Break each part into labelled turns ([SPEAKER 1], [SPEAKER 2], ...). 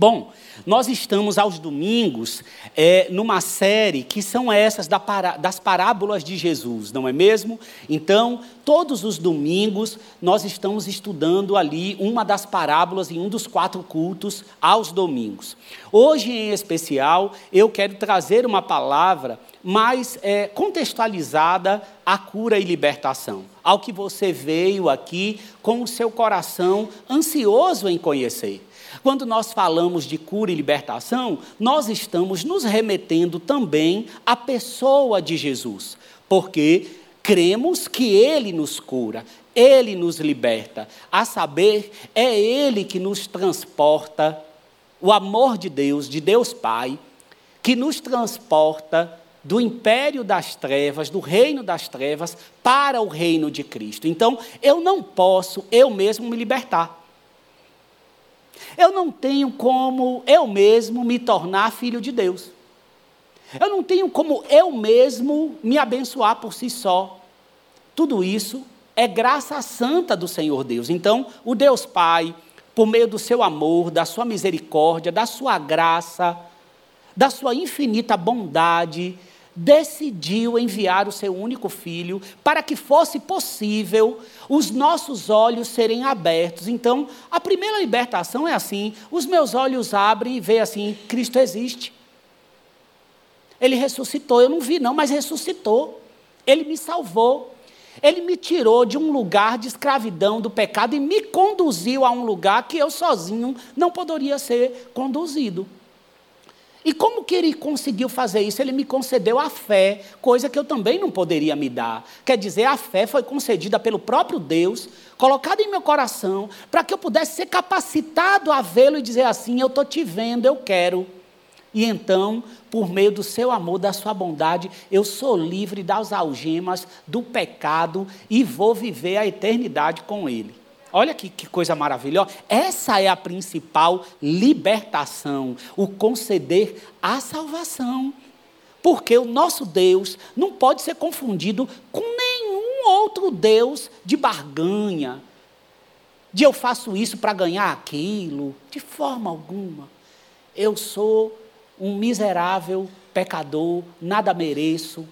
[SPEAKER 1] Bom, nós estamos aos domingos é, numa série que são essas das parábolas de Jesus, não é mesmo? Então, todos os domingos nós estamos estudando ali uma das parábolas em um dos quatro cultos aos domingos. Hoje, em especial, eu quero trazer uma palavra mais é, contextualizada à cura e libertação, ao que você veio aqui com o seu coração ansioso em conhecer. Quando nós falamos de cura e libertação, nós estamos nos remetendo também à pessoa de Jesus, porque cremos que Ele nos cura, Ele nos liberta, a saber, é Ele que nos transporta, o amor de Deus, de Deus Pai, que nos transporta do império das trevas, do reino das trevas, para o reino de Cristo. Então, eu não posso eu mesmo me libertar. Eu não tenho como eu mesmo me tornar filho de Deus. Eu não tenho como eu mesmo me abençoar por si só. Tudo isso é graça santa do Senhor Deus. Então, o Deus Pai, por meio do seu amor, da sua misericórdia, da sua graça, da sua infinita bondade, decidiu enviar o seu único filho para que fosse possível os nossos olhos serem abertos. Então, a primeira libertação é assim: os meus olhos abrem e veem assim: Cristo existe. Ele ressuscitou. Eu não vi, não, mas ressuscitou. Ele me salvou. Ele me tirou de um lugar de escravidão do pecado e me conduziu a um lugar que eu sozinho não poderia ser conduzido. E como que ele conseguiu fazer isso? Ele me concedeu a fé, coisa que eu também não poderia me dar. Quer dizer, a fé foi concedida pelo próprio Deus, colocada em meu coração, para que eu pudesse ser capacitado a vê-lo e dizer assim: Eu estou te vendo, eu quero. E então, por meio do seu amor, da sua bondade, eu sou livre das algemas do pecado e vou viver a eternidade com ele. Olha que, que, coisa maravilhosa. Essa é a principal libertação, o conceder a salvação. Porque o nosso Deus não pode ser confundido com nenhum outro Deus de barganha, de eu faço isso para ganhar aquilo, de forma alguma. Eu sou um miserável pecador, nada mereço,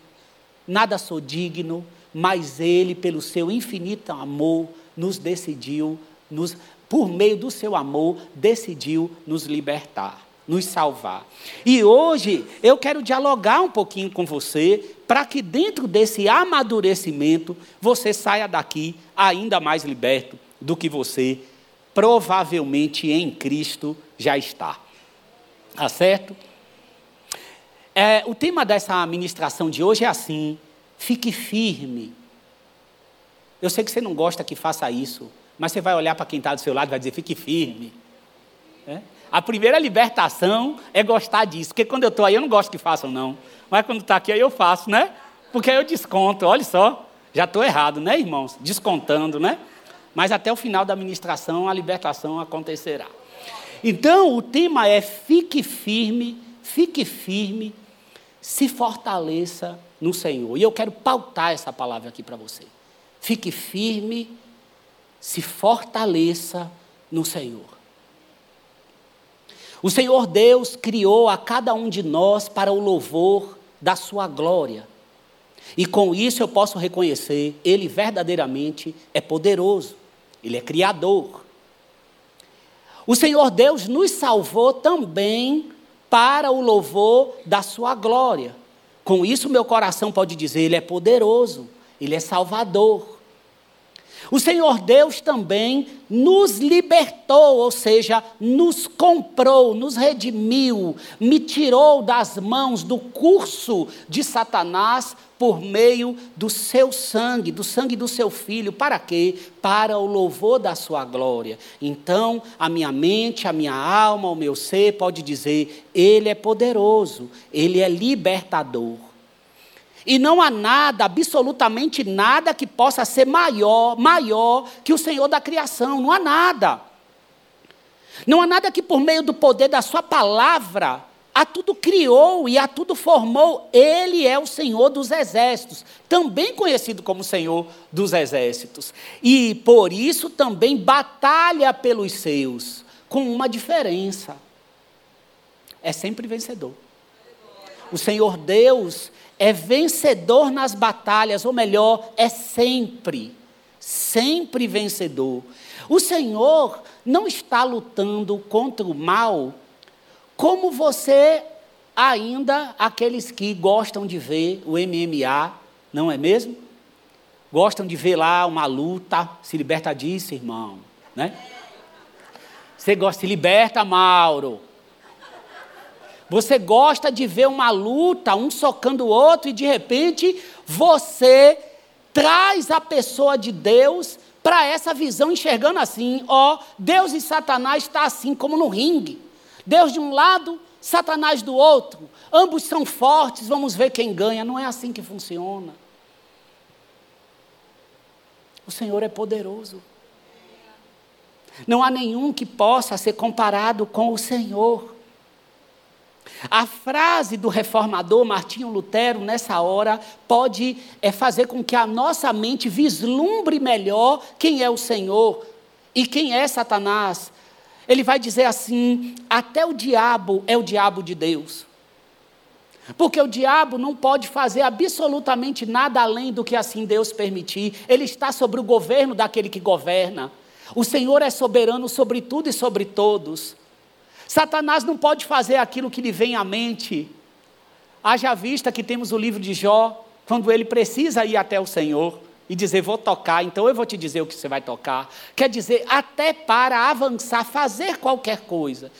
[SPEAKER 1] nada sou digno, mas Ele, pelo seu infinito amor, nos decidiu, nos, por meio do seu amor, decidiu nos libertar, nos salvar. E hoje eu quero dialogar um pouquinho com você, para que dentro desse amadurecimento você saia daqui ainda mais liberto do que você provavelmente em Cristo já está. Tá certo? É, o tema dessa ministração de hoje é assim: fique firme eu sei que você não gosta que faça isso, mas você vai olhar para quem está do seu lado e vai dizer: fique firme. É? A primeira libertação é gostar disso, porque quando eu estou aí eu não gosto que façam, não. Mas quando está aqui aí eu faço, né? Porque aí eu desconto, olha só, já estou errado, né, irmãos? Descontando, né? Mas até o final da ministração a libertação acontecerá. Então o tema é: fique firme, fique firme, se fortaleça no Senhor. E eu quero pautar essa palavra aqui para você. Fique firme, se fortaleça no Senhor. O Senhor Deus criou a cada um de nós para o louvor da sua glória. E com isso eu posso reconhecer, Ele verdadeiramente é poderoso, Ele é criador. O Senhor Deus nos salvou também para o louvor da sua glória. Com isso, meu coração pode dizer: Ele é poderoso, Ele é salvador. O Senhor Deus também nos libertou, ou seja, nos comprou, nos redimiu, me tirou das mãos do curso de Satanás por meio do seu sangue, do sangue do seu filho. Para quê? Para o louvor da sua glória. Então, a minha mente, a minha alma, o meu ser pode dizer: Ele é poderoso, Ele é libertador. E não há nada, absolutamente nada, que possa ser maior, maior que o Senhor da criação. Não há nada. Não há nada que, por meio do poder da Sua palavra, a tudo criou e a tudo formou. Ele é o Senhor dos exércitos, também conhecido como Senhor dos exércitos. E por isso também batalha pelos seus, com uma diferença. é sempre vencedor. O Senhor Deus é vencedor nas batalhas, ou melhor, é sempre, sempre vencedor. O Senhor não está lutando contra o mal como você ainda, aqueles que gostam de ver o MMA, não é mesmo? Gostam de ver lá uma luta, se liberta disso, irmão, né? Você gosta, se liberta, Mauro. Você gosta de ver uma luta, um socando o outro, e de repente você traz a pessoa de Deus para essa visão, enxergando assim: ó, Deus e Satanás está assim como no ringue. Deus de um lado, Satanás do outro. Ambos são fortes, vamos ver quem ganha. Não é assim que funciona. O Senhor é poderoso. Não há nenhum que possa ser comparado com o Senhor. A frase do reformador Martinho Lutero, nessa hora, pode é, fazer com que a nossa mente vislumbre melhor quem é o Senhor e quem é Satanás. Ele vai dizer assim: até o diabo é o diabo de Deus. Porque o diabo não pode fazer absolutamente nada além do que assim Deus permitir. Ele está sobre o governo daquele que governa. O Senhor é soberano sobre tudo e sobre todos. Satanás não pode fazer aquilo que lhe vem à mente. Haja vista que temos o livro de Jó, quando ele precisa ir até o Senhor e dizer, vou tocar, então eu vou te dizer o que você vai tocar. Quer dizer, até para avançar, fazer qualquer coisa.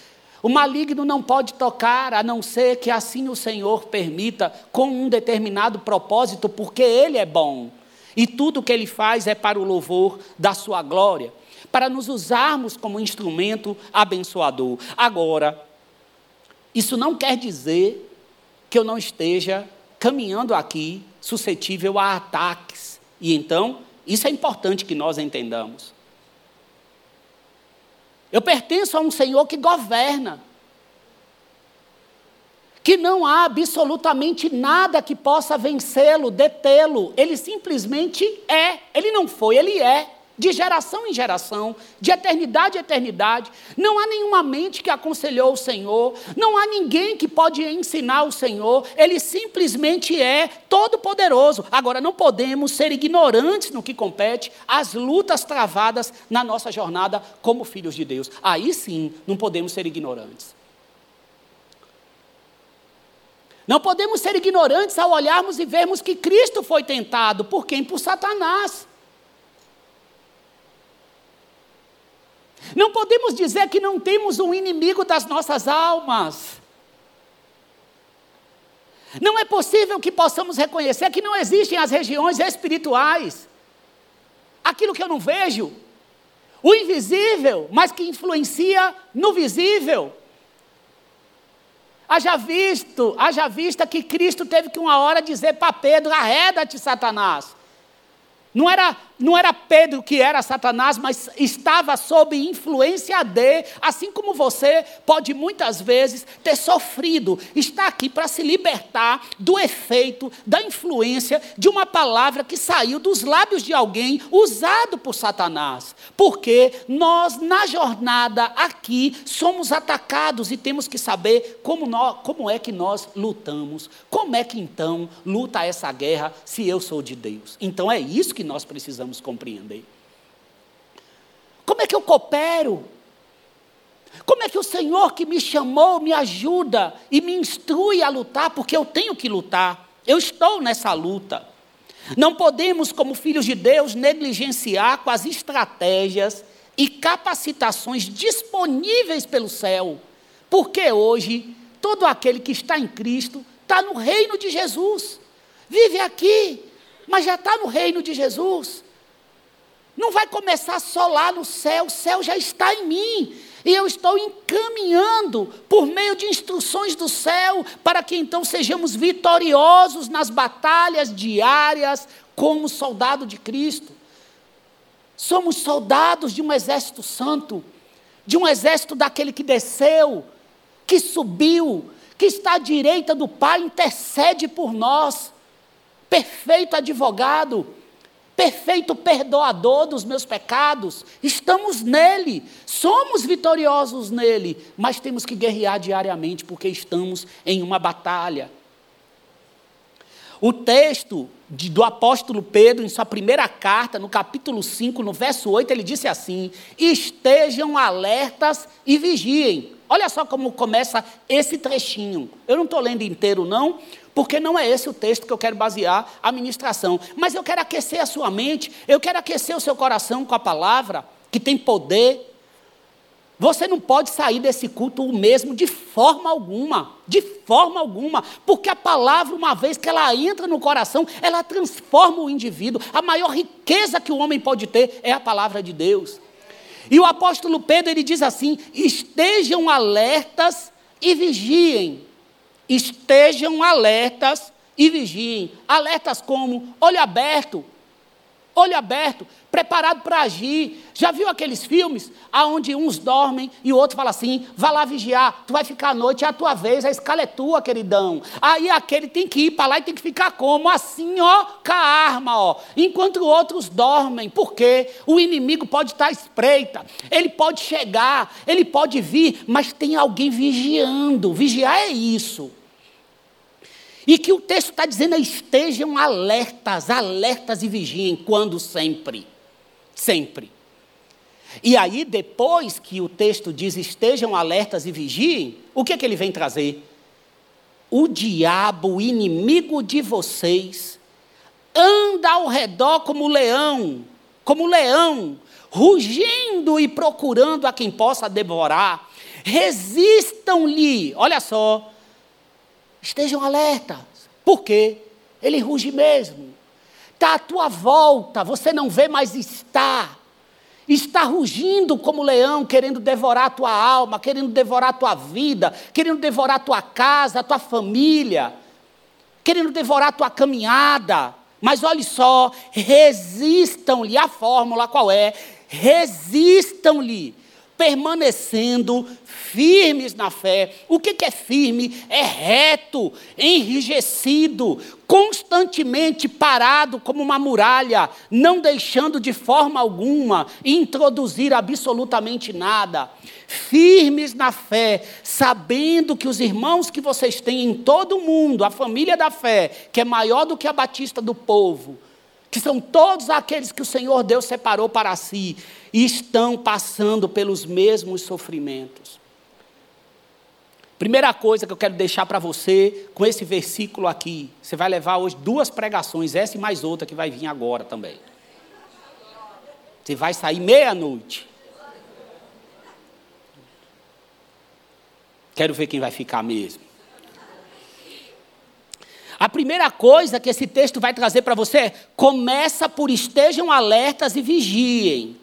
[SPEAKER 1] O maligno não pode tocar, a não ser que assim o Senhor permita, com um determinado propósito, porque Ele é bom. E tudo que Ele faz é para o louvor da Sua glória para nos usarmos como instrumento abençoador. Agora, isso não quer dizer que eu não esteja caminhando aqui suscetível a ataques. E então, isso é importante que nós entendamos. Eu pertenço a um Senhor que governa. Que não há absolutamente nada que possa vencê-lo, detê-lo. Ele simplesmente é. Ele não foi, ele é de geração em geração, de eternidade em eternidade. Não há nenhuma mente que aconselhou o Senhor, não há ninguém que pode ensinar o Senhor, ele simplesmente é todo-poderoso. Agora, não podemos ser ignorantes no que compete às lutas travadas na nossa jornada como filhos de Deus. Aí sim, não podemos ser ignorantes. Não podemos ser ignorantes ao olharmos e vermos que Cristo foi tentado. Por quem? Por Satanás. Não podemos dizer que não temos um inimigo das nossas almas. Não é possível que possamos reconhecer que não existem as regiões espirituais. Aquilo que eu não vejo, o invisível, mas que influencia no visível. Haja visto, haja vista que Cristo teve que uma hora dizer para Pedro: arreda-te, Satanás. Não era, não era Pedro que era Satanás, mas estava sob influência de, assim como você pode muitas vezes ter sofrido, está aqui para se libertar do efeito, da influência de uma palavra que saiu dos lábios de alguém usado por Satanás. Porque nós, na jornada aqui, somos atacados e temos que saber como, nós, como é que nós lutamos. Como é que então luta essa guerra se eu sou de Deus? Então é isso que nós precisamos compreender. Como é que eu coopero? Como é que o Senhor que me chamou me ajuda e me instrui a lutar, porque eu tenho que lutar, eu estou nessa luta. Não podemos, como filhos de Deus, negligenciar com as estratégias e capacitações disponíveis pelo céu, porque hoje todo aquele que está em Cristo está no reino de Jesus, vive aqui, mas já está no reino de Jesus. Não vai começar só lá no céu, o céu já está em mim. E eu estou encaminhando por meio de instruções do céu para que então sejamos vitoriosos nas batalhas diárias como soldado de Cristo. Somos soldados de um exército santo, de um exército daquele que desceu, que subiu, que está à direita do Pai, intercede por nós perfeito advogado. Perfeito perdoador dos meus pecados. Estamos nele, somos vitoriosos nele, mas temos que guerrear diariamente porque estamos em uma batalha. O texto de, do apóstolo Pedro, em sua primeira carta, no capítulo 5, no verso 8, ele disse assim: Estejam alertas e vigiem. Olha só como começa esse trechinho. Eu não estou lendo inteiro, não, porque não é esse o texto que eu quero basear a ministração. Mas eu quero aquecer a sua mente, eu quero aquecer o seu coração com a palavra, que tem poder, você não pode sair desse culto o mesmo de forma alguma, de forma alguma, porque a palavra, uma vez que ela entra no coração, ela transforma o indivíduo. A maior riqueza que o homem pode ter é a palavra de Deus. E o apóstolo Pedro ele diz assim: estejam alertas e vigiem. Estejam alertas e vigiem. Alertas como olho aberto, olho aberto, preparado para agir. Já viu aqueles filmes onde uns dormem e o outro fala assim: vá lá vigiar, tu vai ficar à noite, é a tua vez, a escala é tua, queridão. Aí aquele tem que ir para lá e tem que ficar como? Assim, ó, com a arma, ó. Enquanto outros dormem, porque o inimigo pode estar à espreita, ele pode chegar, ele pode vir, mas tem alguém vigiando. Vigiar é isso. E que o texto está dizendo é estejam alertas, alertas e vigiem quando sempre. Sempre. E aí, depois que o texto diz estejam alertas e vigiem, o que é que ele vem trazer? O diabo, o inimigo de vocês, anda ao redor como leão, como leão, rugindo e procurando a quem possa devorar. Resistam-lhe, olha só, Estejam alertas. Por quê? Ele ruge mesmo. Está à tua volta, você não vê, mas está. Está rugindo como leão, querendo devorar a tua alma, querendo devorar a tua vida, querendo devorar a tua casa, a tua família, querendo devorar a tua caminhada. Mas olhe só, resistam-lhe. A fórmula qual é? Resistam-lhe permanecendo firmes na fé. O que, é firme? É reto, enrijecido, constantemente parado como uma muralha, não deixando de forma alguma introduzir absolutamente nada. Firmes na fé, sabendo que os irmãos que vocês têm em todo o mundo, a família da fé, que é maior do que a batista do povo, que são todos aqueles que o Senhor Deus separou para si, e estão passando pelos mesmos sofrimentos. Primeira coisa que eu quero deixar para você com esse versículo aqui, você vai levar hoje duas pregações, essa e mais outra que vai vir agora também. Você vai sair meia-noite. Quero ver quem vai ficar mesmo. A primeira coisa que esse texto vai trazer para você é: começa por estejam alertas e vigiem.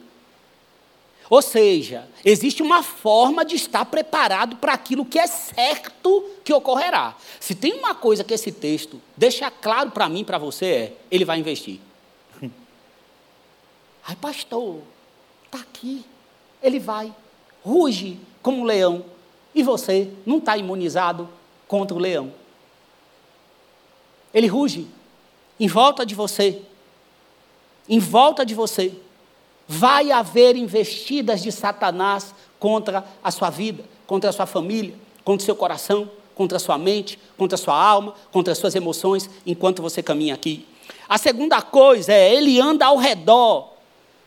[SPEAKER 1] Ou seja, existe uma forma de estar preparado para aquilo que é certo que ocorrerá. Se tem uma coisa que esse texto deixa claro para mim, para você, é: ele vai investir. Ai, pastor, está aqui. Ele vai, ruge como um leão. E você não está imunizado contra o leão. Ele ruge em volta de você. Em volta de você. Vai haver investidas de Satanás contra a sua vida, contra a sua família, contra o seu coração, contra a sua mente, contra a sua alma, contra as suas emoções, enquanto você caminha aqui. A segunda coisa é, ele anda ao redor.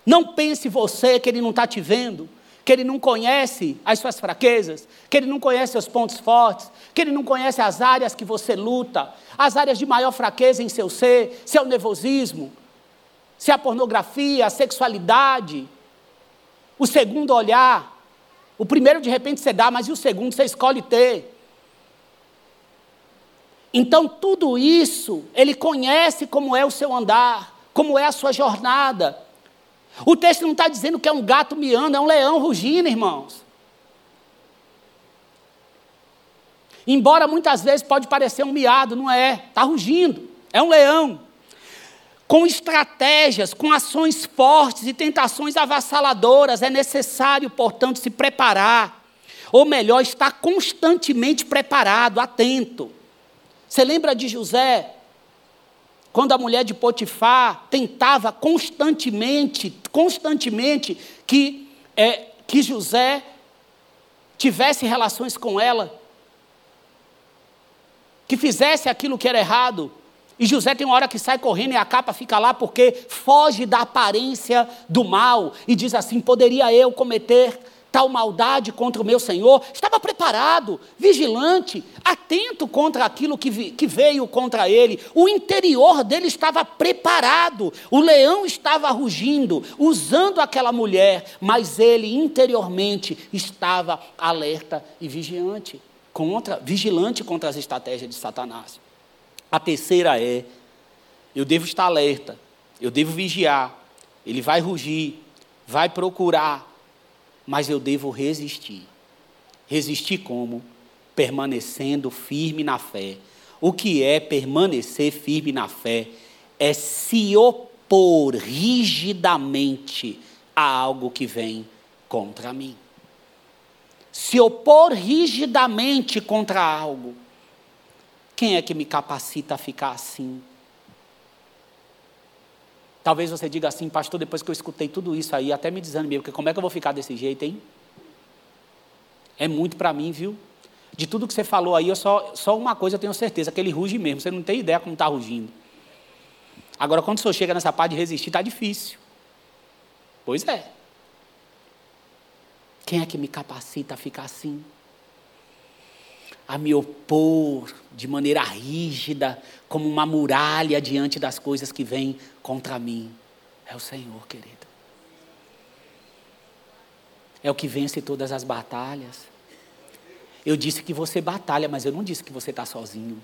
[SPEAKER 1] Não pense você que ele não está te vendo que ele não conhece as suas fraquezas, que ele não conhece seus pontos fortes, que ele não conhece as áreas que você luta, as áreas de maior fraqueza em seu ser, seu nervosismo, se a pornografia, a sexualidade, o segundo olhar. O primeiro de repente você dá, mas e o segundo você escolhe ter. Então, tudo isso, ele conhece como é o seu andar, como é a sua jornada. O texto não está dizendo que é um gato miando, é um leão rugindo, irmãos. Embora muitas vezes pode parecer um miado, não é, está rugindo, é um leão. Com estratégias, com ações fortes e tentações avassaladoras, é necessário, portanto, se preparar. Ou melhor, estar constantemente preparado, atento. Você lembra de José? Quando a mulher de Potifar tentava constantemente, constantemente que, é, que José tivesse relações com ela, que fizesse aquilo que era errado. E José tem uma hora que sai correndo e a capa fica lá porque foge da aparência do mal e diz assim: poderia eu cometer tal maldade contra o meu Senhor, estava preparado, vigilante, atento contra aquilo que, que veio contra ele. O interior dele estava preparado, o leão estava rugindo, usando aquela mulher, mas ele interiormente estava alerta e vigilante contra, vigilante contra as estratégias de Satanás. A terceira é: eu devo estar alerta, eu devo vigiar, ele vai rugir, vai procurar, mas eu devo resistir. Resistir como? Permanecendo firme na fé. O que é permanecer firme na fé? É se opor rigidamente a algo que vem contra mim. Se opor rigidamente contra algo. Quem é que me capacita a ficar assim? Talvez você diga assim, pastor, depois que eu escutei tudo isso aí, até me desanimei, porque como é que eu vou ficar desse jeito, hein? É muito para mim, viu? De tudo que você falou aí, eu só, só uma coisa eu tenho certeza, que ele ruge mesmo. Você não tem ideia como está rugindo. Agora, quando o senhor chega nessa parte de resistir, está difícil. Pois é. Quem é que me capacita a ficar assim? A me opor de maneira rígida, como uma muralha diante das coisas que vêm contra mim. É o Senhor, querido. É o que vence todas as batalhas. Eu disse que você batalha, mas eu não disse que você está sozinho.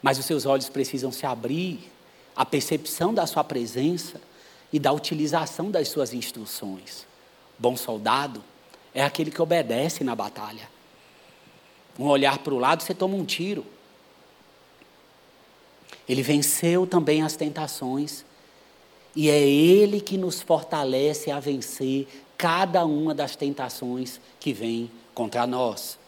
[SPEAKER 1] Mas os seus olhos precisam se abrir à percepção da sua presença e da utilização das suas instruções. Bom soldado é aquele que obedece na batalha. Um olhar para o lado, você toma um tiro. Ele venceu também as tentações. E é Ele que nos fortalece a vencer cada uma das tentações que vem contra nós.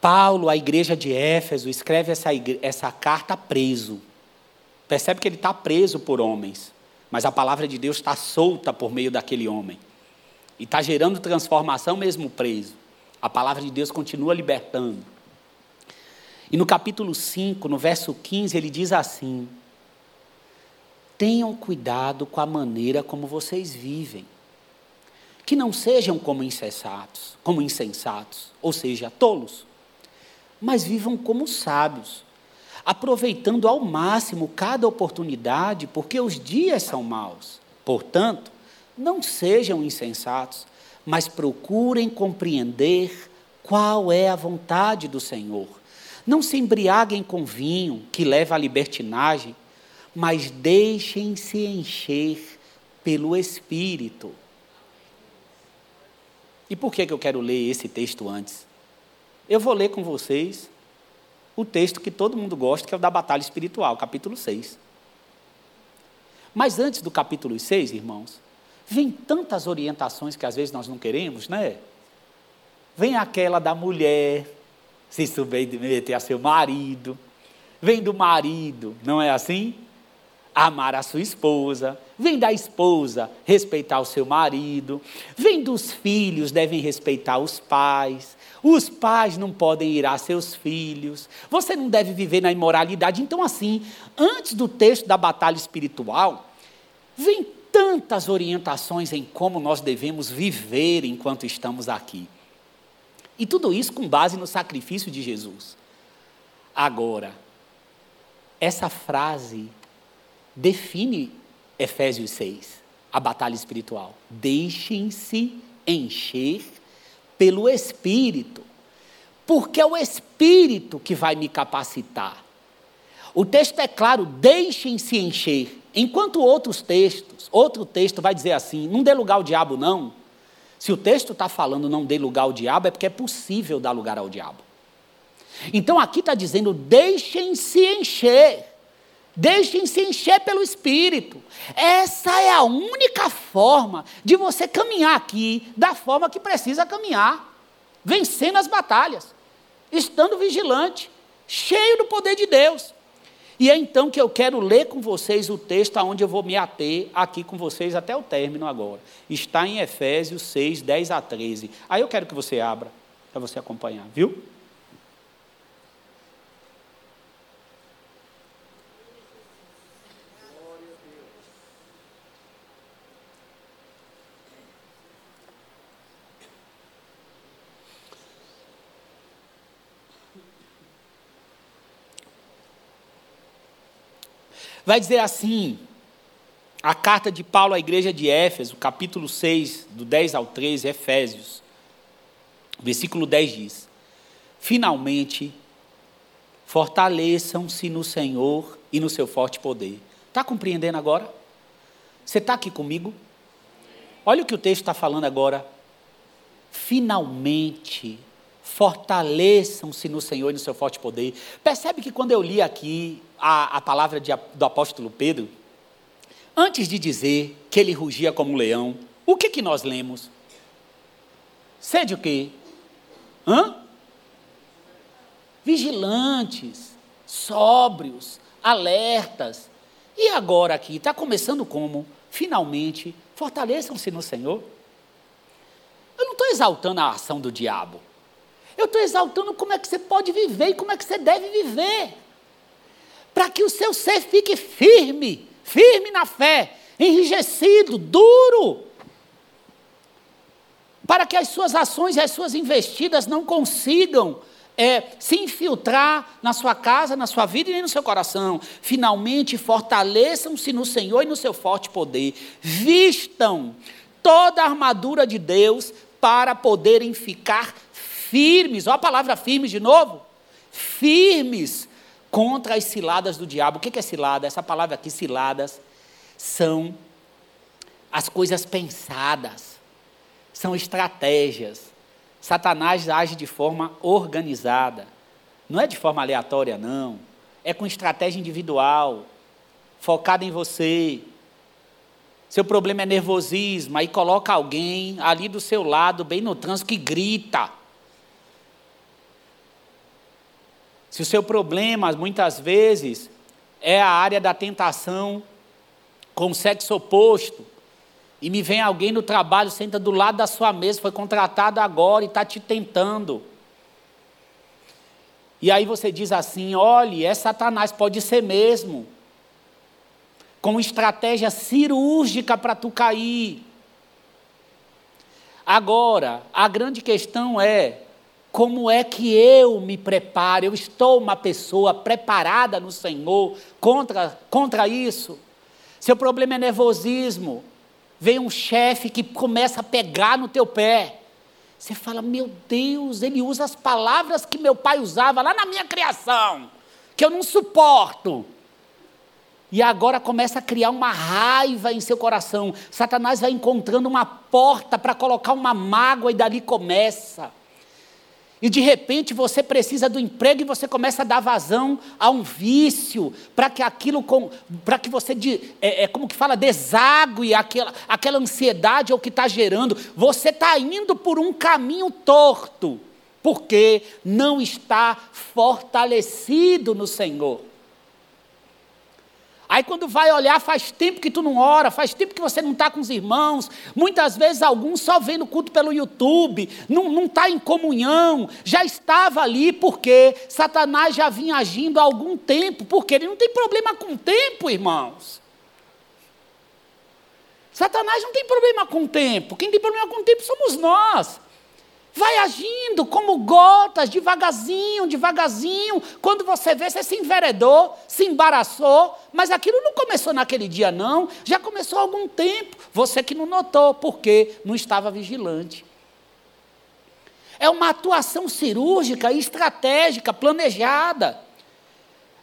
[SPEAKER 1] Paulo, a igreja de Éfeso, escreve essa, essa carta preso. Percebe que ele está preso por homens, mas a palavra de Deus está solta por meio daquele homem. E está gerando transformação mesmo preso. A palavra de Deus continua libertando. E no capítulo 5, no verso 15, ele diz assim: Tenham cuidado com a maneira como vocês vivem. Que não sejam como insensatos, como insensatos, ou seja, tolos, mas vivam como sábios, aproveitando ao máximo cada oportunidade, porque os dias são maus. Portanto, não sejam insensatos, mas procurem compreender qual é a vontade do Senhor. Não se embriaguem com vinho, que leva à libertinagem, mas deixem-se encher pelo Espírito. E por que, que eu quero ler esse texto antes? Eu vou ler com vocês o texto que todo mundo gosta, que é o da batalha espiritual, capítulo 6. Mas antes do capítulo 6, irmãos, vem tantas orientações que às vezes nós não queremos, né? Vem aquela da mulher, se submeter a seu marido. Vem do marido, não é assim? Amar a sua esposa. Vem da esposa, respeitar o seu marido. Vem dos filhos, devem respeitar os pais. Os pais não podem ir a seus filhos. Você não deve viver na imoralidade. Então, assim, antes do texto da batalha espiritual, vem tantas orientações em como nós devemos viver enquanto estamos aqui. E tudo isso com base no sacrifício de Jesus. Agora, essa frase define Efésios 6, a batalha espiritual. Deixem-se encher pelo Espírito, porque é o Espírito que vai me capacitar. O texto é claro, deixem-se encher. Enquanto outros textos, outro texto vai dizer assim: não dê lugar ao diabo, não. Se o texto está falando não dê lugar ao diabo, é porque é possível dar lugar ao diabo. Então aqui está dizendo: deixem-se encher. Deixem-se encher pelo Espírito. Essa é a única forma de você caminhar aqui da forma que precisa caminhar, vencendo as batalhas, estando vigilante, cheio do poder de Deus. E é então que eu quero ler com vocês o texto aonde eu vou me ater aqui com vocês até o término agora. Está em Efésios 6, 10 a 13. Aí eu quero que você abra para você acompanhar, viu? Vai dizer assim, a carta de Paulo à igreja de Éfeso, capítulo 6, do 10 ao 13, Efésios. Versículo 10 diz: Finalmente, fortaleçam-se no Senhor e no seu forte poder. Está compreendendo agora? Você está aqui comigo? Olha o que o texto está falando agora. Finalmente, fortaleçam-se no Senhor e no seu forte poder. Percebe que quando eu li aqui a, a palavra de, do apóstolo Pedro, antes de dizer que ele rugia como um leão, o que, que nós lemos? Sede o quê? Hã? Vigilantes, sóbrios, alertas. E agora aqui, está começando como? Finalmente, fortaleçam-se no Senhor. Eu não estou exaltando a ação do diabo. Eu estou exaltando como é que você pode viver e como é que você deve viver para que o seu ser fique firme, firme na fé, enrijecido, duro, para que as suas ações e as suas investidas não consigam é, se infiltrar na sua casa, na sua vida e nem no seu coração. Finalmente, fortaleçam-se no Senhor e no seu forte poder. Vistam toda a armadura de Deus para poderem ficar firmes. Olha a palavra firmes de novo. Firmes contra as ciladas do diabo. O que é cilada? Essa palavra aqui, ciladas, são as coisas pensadas, são estratégias. Satanás age de forma organizada, não é de forma aleatória, não. É com estratégia individual, focada em você. Seu problema é nervosismo, aí coloca alguém ali do seu lado, bem no trânsito, que grita. Se o seu problema, muitas vezes, é a área da tentação com o sexo oposto, e me vem alguém no trabalho, senta do lado da sua mesa, foi contratado agora e está te tentando. E aí você diz assim: olhe, é Satanás, pode ser mesmo. Com estratégia cirúrgica para tu cair. Agora, a grande questão é: como é que eu me preparo? Eu estou uma pessoa preparada no Senhor contra, contra isso? Seu problema é nervosismo. Vem um chefe que começa a pegar no teu pé. Você fala, meu Deus, ele usa as palavras que meu pai usava lá na minha criação, que eu não suporto. E agora começa a criar uma raiva em seu coração. Satanás vai encontrando uma porta para colocar uma mágoa e dali começa. E de repente você precisa do emprego e você começa a dar vazão a um vício, para que aquilo, para que você, é, é, como que fala, desague aquela, aquela ansiedade é o que está gerando. Você está indo por um caminho torto, porque não está fortalecido no Senhor. Aí quando vai olhar, faz tempo que tu não ora, faz tempo que você não está com os irmãos. Muitas vezes alguns só vendo culto pelo YouTube, não está em comunhão, já estava ali porque Satanás já vinha agindo há algum tempo, porque ele não tem problema com o tempo, irmãos. Satanás não tem problema com o tempo, quem tem problema com o tempo somos nós. Vai agindo como gotas, devagarzinho, devagarzinho. Quando você vê, você se enveredou, se embaraçou. Mas aquilo não começou naquele dia, não. Já começou há algum tempo. Você que não notou, porque não estava vigilante. É uma atuação cirúrgica, estratégica, planejada.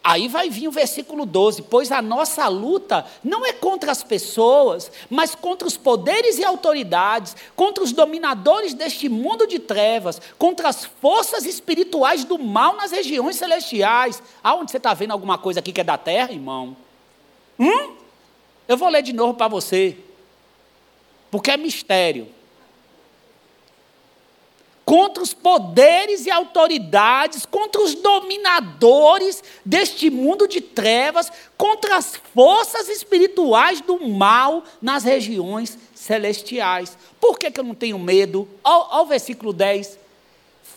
[SPEAKER 1] Aí vai vir o versículo 12: Pois a nossa luta não é contra as pessoas, mas contra os poderes e autoridades, contra os dominadores deste mundo de trevas, contra as forças espirituais do mal nas regiões celestiais. Aonde você está vendo alguma coisa aqui que é da terra, irmão? Hum? Eu vou ler de novo para você, porque é mistério. Contra os poderes e autoridades, contra os dominadores deste mundo de trevas, contra as forças espirituais do mal nas regiões celestiais. Por que, que eu não tenho medo? Olha o versículo 10.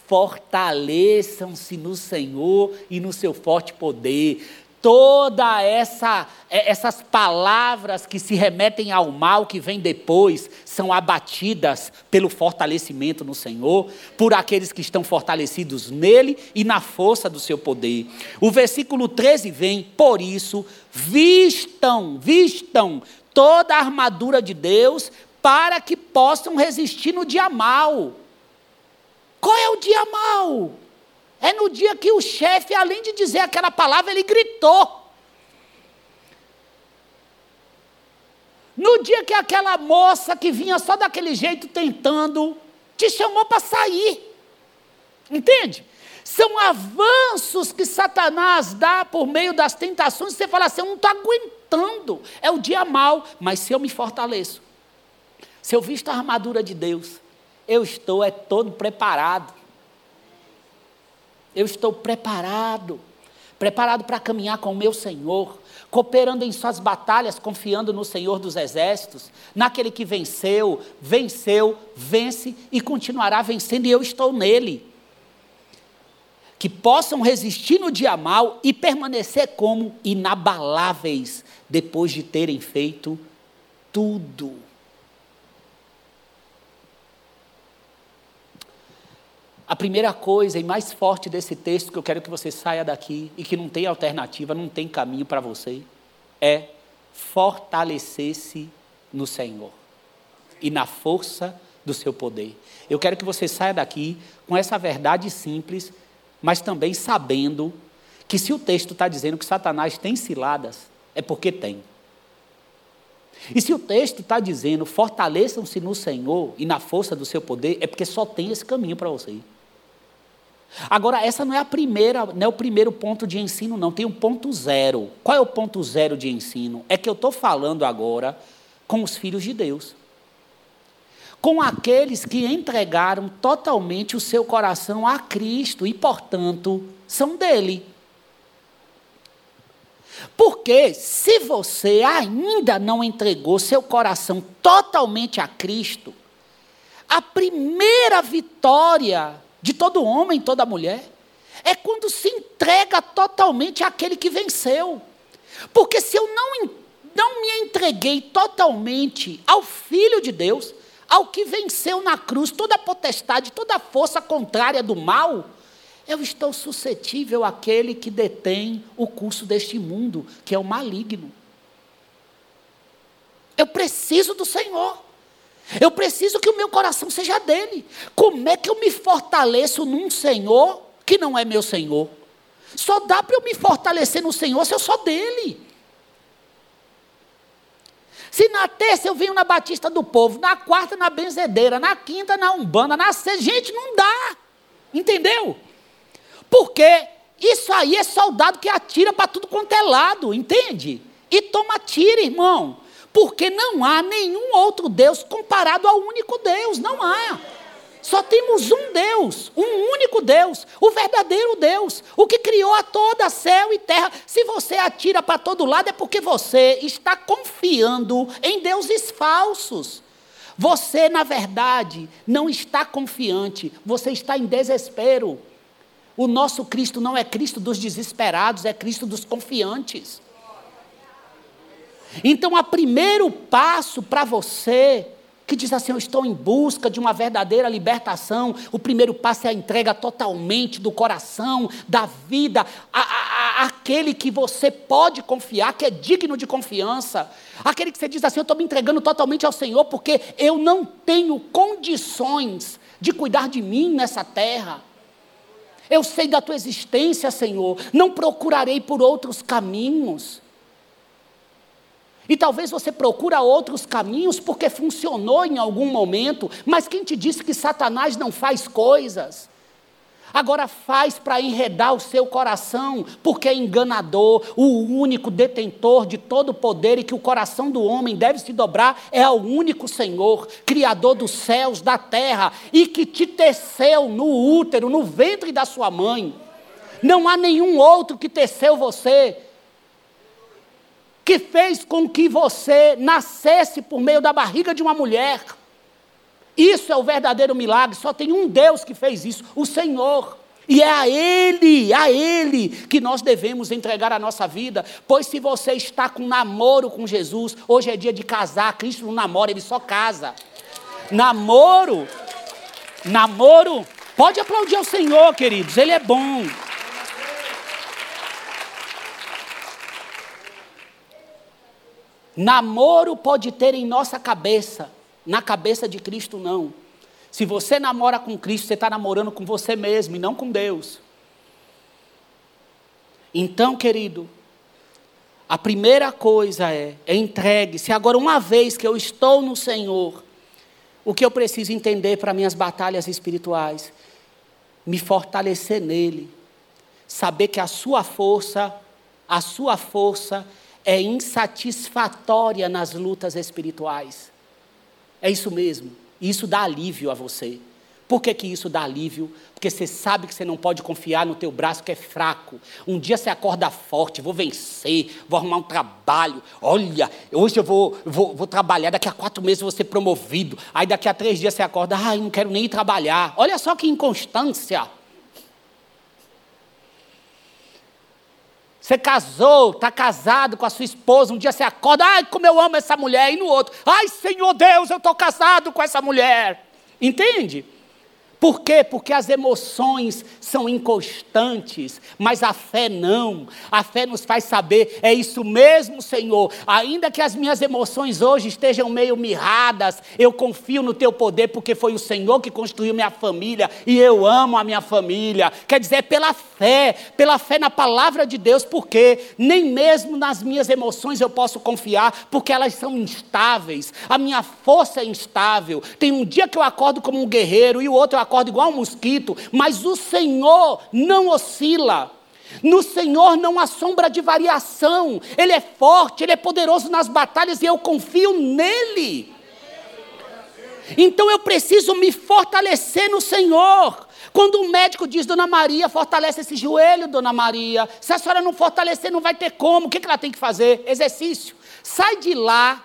[SPEAKER 1] Fortaleçam-se no Senhor e no seu forte poder toda essa é, essas palavras que se remetem ao mal que vem depois são abatidas pelo fortalecimento no Senhor, por aqueles que estão fortalecidos nele e na força do seu poder. O versículo 13 vem, por isso, vistam, vistam toda a armadura de Deus para que possam resistir no dia mal. Qual é o dia mal? É no dia que o chefe, além de dizer aquela palavra, ele gritou. No dia que aquela moça que vinha só daquele jeito tentando, te chamou para sair. Entende? São avanços que Satanás dá por meio das tentações. Você fala assim: eu não estou aguentando. É o dia mal, mas se eu me fortaleço, se eu visto a armadura de Deus, eu estou é todo preparado. Eu estou preparado, preparado para caminhar com o meu Senhor, cooperando em suas batalhas, confiando no Senhor dos Exércitos, naquele que venceu, venceu, vence e continuará vencendo, e eu estou nele. Que possam resistir no dia mal e permanecer como inabaláveis depois de terem feito tudo. A primeira coisa e mais forte desse texto que eu quero que você saia daqui e que não tem alternativa, não tem caminho para você, é fortalecer-se no Senhor e na força do seu poder. Eu quero que você saia daqui com essa verdade simples, mas também sabendo que se o texto está dizendo que Satanás tem ciladas, é porque tem. E se o texto está dizendo fortaleçam-se no Senhor e na força do seu poder, é porque só tem esse caminho para você. Agora, essa não é a primeira, não é o primeiro ponto de ensino, não. Tem um ponto zero. Qual é o ponto zero de ensino? É que eu estou falando agora com os filhos de Deus. Com aqueles que entregaram totalmente o seu coração a Cristo e, portanto, são dele. Porque se você ainda não entregou seu coração totalmente a Cristo, a primeira vitória de todo homem, toda mulher, é quando se entrega totalmente àquele que venceu. Porque se eu não, não me entreguei totalmente ao Filho de Deus, ao que venceu na cruz toda a potestade, toda a força contrária do mal, eu estou suscetível àquele que detém o curso deste mundo, que é o maligno. Eu preciso do Senhor. Eu preciso que o meu coração seja dele. Como é que eu me fortaleço num Senhor que não é meu Senhor? Só dá para eu me fortalecer no Senhor se eu sou dele. Se na terça eu venho na Batista do Povo, na quarta na Benzedeira, na quinta na Umbanda, na sexta, gente, não dá. Entendeu? Porque isso aí é soldado que atira para tudo quanto é lado, entende? E toma tiro, irmão. Porque não há nenhum outro Deus comparado ao único Deus, não há. Só temos um Deus, um único Deus, o verdadeiro Deus, o que criou a toda céu e terra. Se você atira para todo lado é porque você está confiando em deuses falsos. Você, na verdade, não está confiante, você está em desespero. O nosso Cristo não é Cristo dos desesperados, é Cristo dos confiantes. Então, o primeiro passo para você que diz assim: Eu estou em busca de uma verdadeira libertação. O primeiro passo é a entrega totalmente do coração, da vida, a, a, a, aquele que você pode confiar, que é digno de confiança. Aquele que você diz assim: Eu estou me entregando totalmente ao Senhor, porque eu não tenho condições de cuidar de mim nessa terra. Eu sei da tua existência, Senhor, não procurarei por outros caminhos. E talvez você procura outros caminhos porque funcionou em algum momento, mas quem te disse que Satanás não faz coisas? Agora faz para enredar o seu coração, porque é enganador, o único detentor de todo o poder e que o coração do homem deve se dobrar é ao único Senhor, Criador dos céus, da terra, e que te teceu no útero, no ventre da sua mãe. Não há nenhum outro que teceu você, que fez com que você nascesse por meio da barriga de uma mulher. Isso é o verdadeiro milagre. Só tem um Deus que fez isso, o Senhor. E é a Ele, a Ele que nós devemos entregar a nossa vida. Pois se você está com namoro com Jesus, hoje é dia de casar. Cristo não namora, Ele só casa. Namoro, namoro. Pode aplaudir ao Senhor, queridos, Ele é bom. Namoro pode ter em nossa cabeça na cabeça de Cristo, não. Se você namora com Cristo, você está namorando com você mesmo e não com Deus. Então, querido, a primeira coisa é, é entregue-se. Agora, uma vez que eu estou no Senhor, o que eu preciso entender para minhas batalhas espirituais? Me fortalecer nele. Saber que a sua força, a sua força é insatisfatória nas lutas espirituais. É isso mesmo. Isso dá alívio a você. Por que, que isso dá alívio? Porque você sabe que você não pode confiar no teu braço que é fraco. Um dia você acorda forte, vou vencer, vou arrumar um trabalho. Olha, hoje eu vou, vou, vou trabalhar, daqui a quatro meses vou ser promovido. Aí daqui a três dias você acorda, ai, não quero nem ir trabalhar. Olha só que inconstância. Você casou, está casado com a sua esposa, um dia você acorda, ai, como eu amo essa mulher, e no outro, ai, Senhor Deus, eu estou casado com essa mulher. Entende? Por quê? Porque as emoções são inconstantes, mas a fé não. A fé nos faz saber, é isso mesmo, Senhor. Ainda que as minhas emoções hoje estejam meio mirradas, eu confio no teu poder, porque foi o Senhor que construiu minha família e eu amo a minha família. Quer dizer, é pela fé, pela fé na palavra de Deus, porque nem mesmo nas minhas emoções eu posso confiar, porque elas são instáveis. A minha força é instável. Tem um dia que eu acordo como um guerreiro e o outro eu acorda igual um mosquito, mas o Senhor não oscila. No Senhor não há sombra de variação. Ele é forte, ele é poderoso nas batalhas e eu confio nele. Então eu preciso me fortalecer no Senhor. Quando o médico diz, Dona Maria, fortalece esse joelho, Dona Maria. Se a senhora não fortalecer, não vai ter como. O que ela tem que fazer? Exercício. Sai de lá,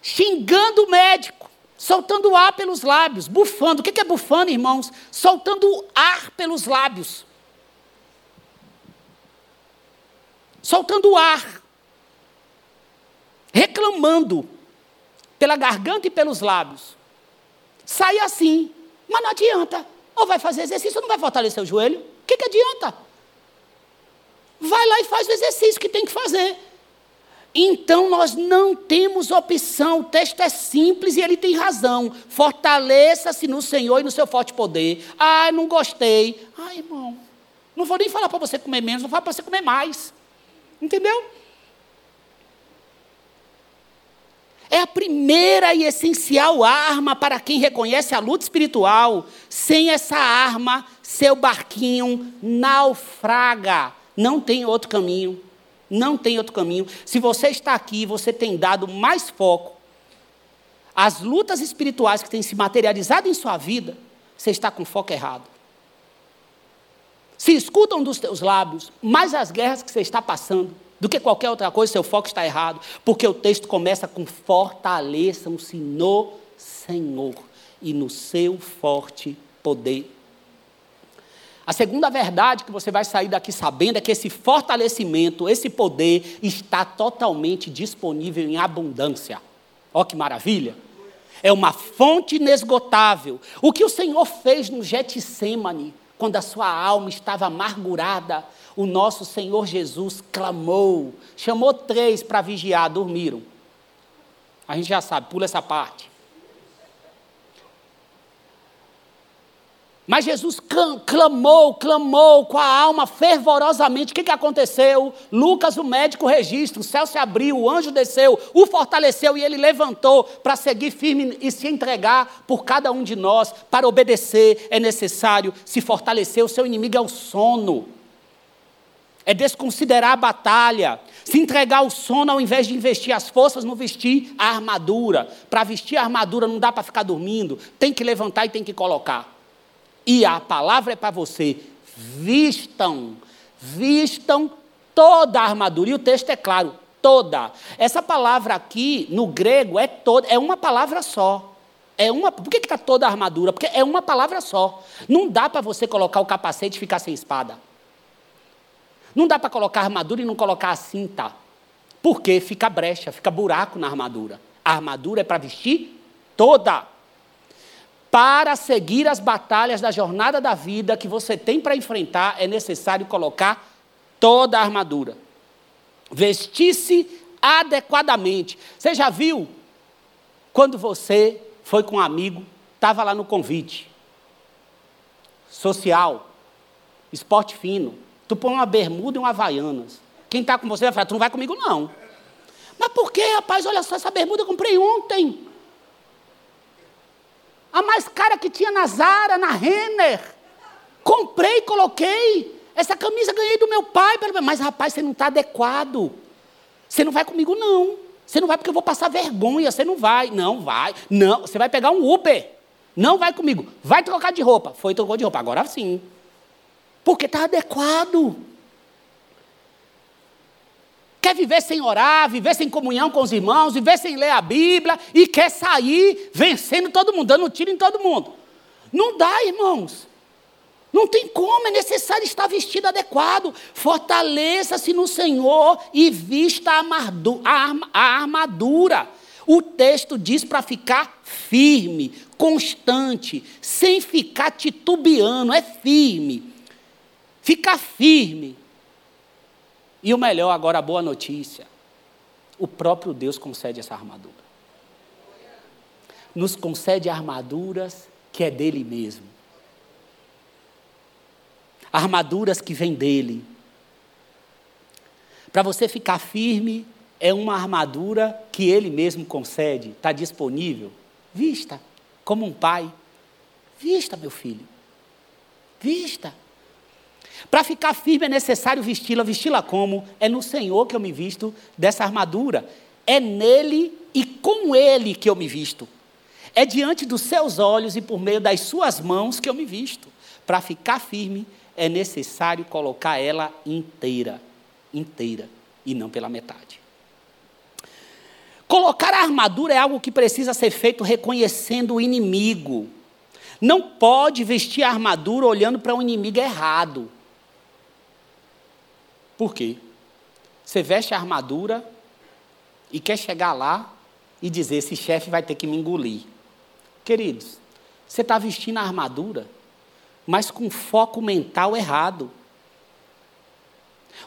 [SPEAKER 1] xingando o médico soltando ar pelos lábios, bufando. O que é bufando, irmãos? Soltando ar pelos lábios. Soltando ar. Reclamando pela garganta e pelos lábios. Sai assim, mas não adianta. Ou vai fazer exercício ou não vai fortalecer o joelho. O que, que adianta? Vai lá e faz o exercício que tem que fazer. Então nós não temos opção, o texto é simples e ele tem razão. Fortaleça-se no Senhor e no seu forte poder. Ah, não gostei. Ah, irmão, não vou nem falar para você comer menos, vou falar para você comer mais. Entendeu? É a primeira e essencial arma para quem reconhece a luta espiritual. Sem essa arma, seu barquinho naufraga. Não tem outro caminho. Não tem outro caminho. Se você está aqui, você tem dado mais foco às lutas espirituais que têm se materializado em sua vida, você está com foco errado. Se escutam dos teus lábios mais as guerras que você está passando do que qualquer outra coisa, seu foco está errado, porque o texto começa com fortaleçam-se no Senhor e no seu forte poder. A segunda verdade que você vai sair daqui sabendo é que esse fortalecimento, esse poder está totalmente disponível em abundância. Ó que maravilha! É uma fonte inesgotável. O que o Senhor fez no Getsemane, quando a sua alma estava amargurada, o nosso Senhor Jesus clamou, chamou três para vigiar, dormiram. A gente já sabe, pula essa parte. Mas Jesus clamou, clamou com a alma fervorosamente. O que, que aconteceu? Lucas, o médico, registra: o céu se abriu, o anjo desceu, o fortaleceu e ele levantou para seguir firme e se entregar por cada um de nós. Para obedecer é necessário se fortalecer. O seu inimigo é o sono, é desconsiderar a batalha, se entregar ao sono ao invés de investir as forças no vestir a armadura. Para vestir a armadura não dá para ficar dormindo, tem que levantar e tem que colocar. E a palavra é para você: vistam, vistam toda a armadura. E o texto é claro, toda. Essa palavra aqui, no grego, é toda, é uma palavra só. É uma, por que está toda a armadura? Porque é uma palavra só. Não dá para você colocar o capacete e ficar sem espada. Não dá para colocar a armadura e não colocar a cinta. Porque fica brecha, fica buraco na armadura. A armadura é para vestir toda para seguir as batalhas da jornada da vida que você tem para enfrentar, é necessário colocar toda a armadura. Vestir-se adequadamente. Você já viu quando você foi com um amigo, estava lá no convite social, esporte fino, tu põe uma bermuda e uma havaianas. Quem está com você vai falar, tu não vai comigo não. Mas por que, rapaz? Olha só, essa bermuda eu comprei ontem. A mais cara que tinha na Zara, na Renner. Comprei, coloquei. Essa camisa ganhei do meu pai. Mas, rapaz, você não está adequado. Você não vai comigo, não. Você não vai porque eu vou passar vergonha. Você não vai. Não, vai. Não, você vai pegar um Uber. Não vai comigo. Vai trocar de roupa. Foi, trocou de roupa. Agora sim. Porque está adequado quer viver sem orar, viver sem comunhão com os irmãos, viver sem ler a Bíblia e quer sair vencendo todo mundo, dando tiro em todo mundo. Não dá, irmãos. Não tem como, é necessário estar vestido adequado. Fortaleça-se no Senhor e vista a armadura. O texto diz para ficar firme, constante, sem ficar titubeando, é firme. Ficar firme. E o melhor, agora a boa notícia: o próprio Deus concede essa armadura. Nos concede armaduras que é dele mesmo. Armaduras que vêm dele. Para você ficar firme, é uma armadura que ele mesmo concede, está disponível. Vista, como um pai. Vista, meu filho. Vista. Para ficar firme é necessário vesti-la. Vesti-la como? É no Senhor que eu me visto dessa armadura. É nele e com ele que eu me visto. É diante dos seus olhos e por meio das suas mãos que eu me visto. Para ficar firme é necessário colocar ela inteira, inteira e não pela metade. Colocar a armadura é algo que precisa ser feito reconhecendo o inimigo. Não pode vestir a armadura olhando para o um inimigo errado. Por quê? Você veste a armadura e quer chegar lá e dizer: esse chefe vai ter que me engolir. Queridos, você está vestindo a armadura, mas com foco mental errado.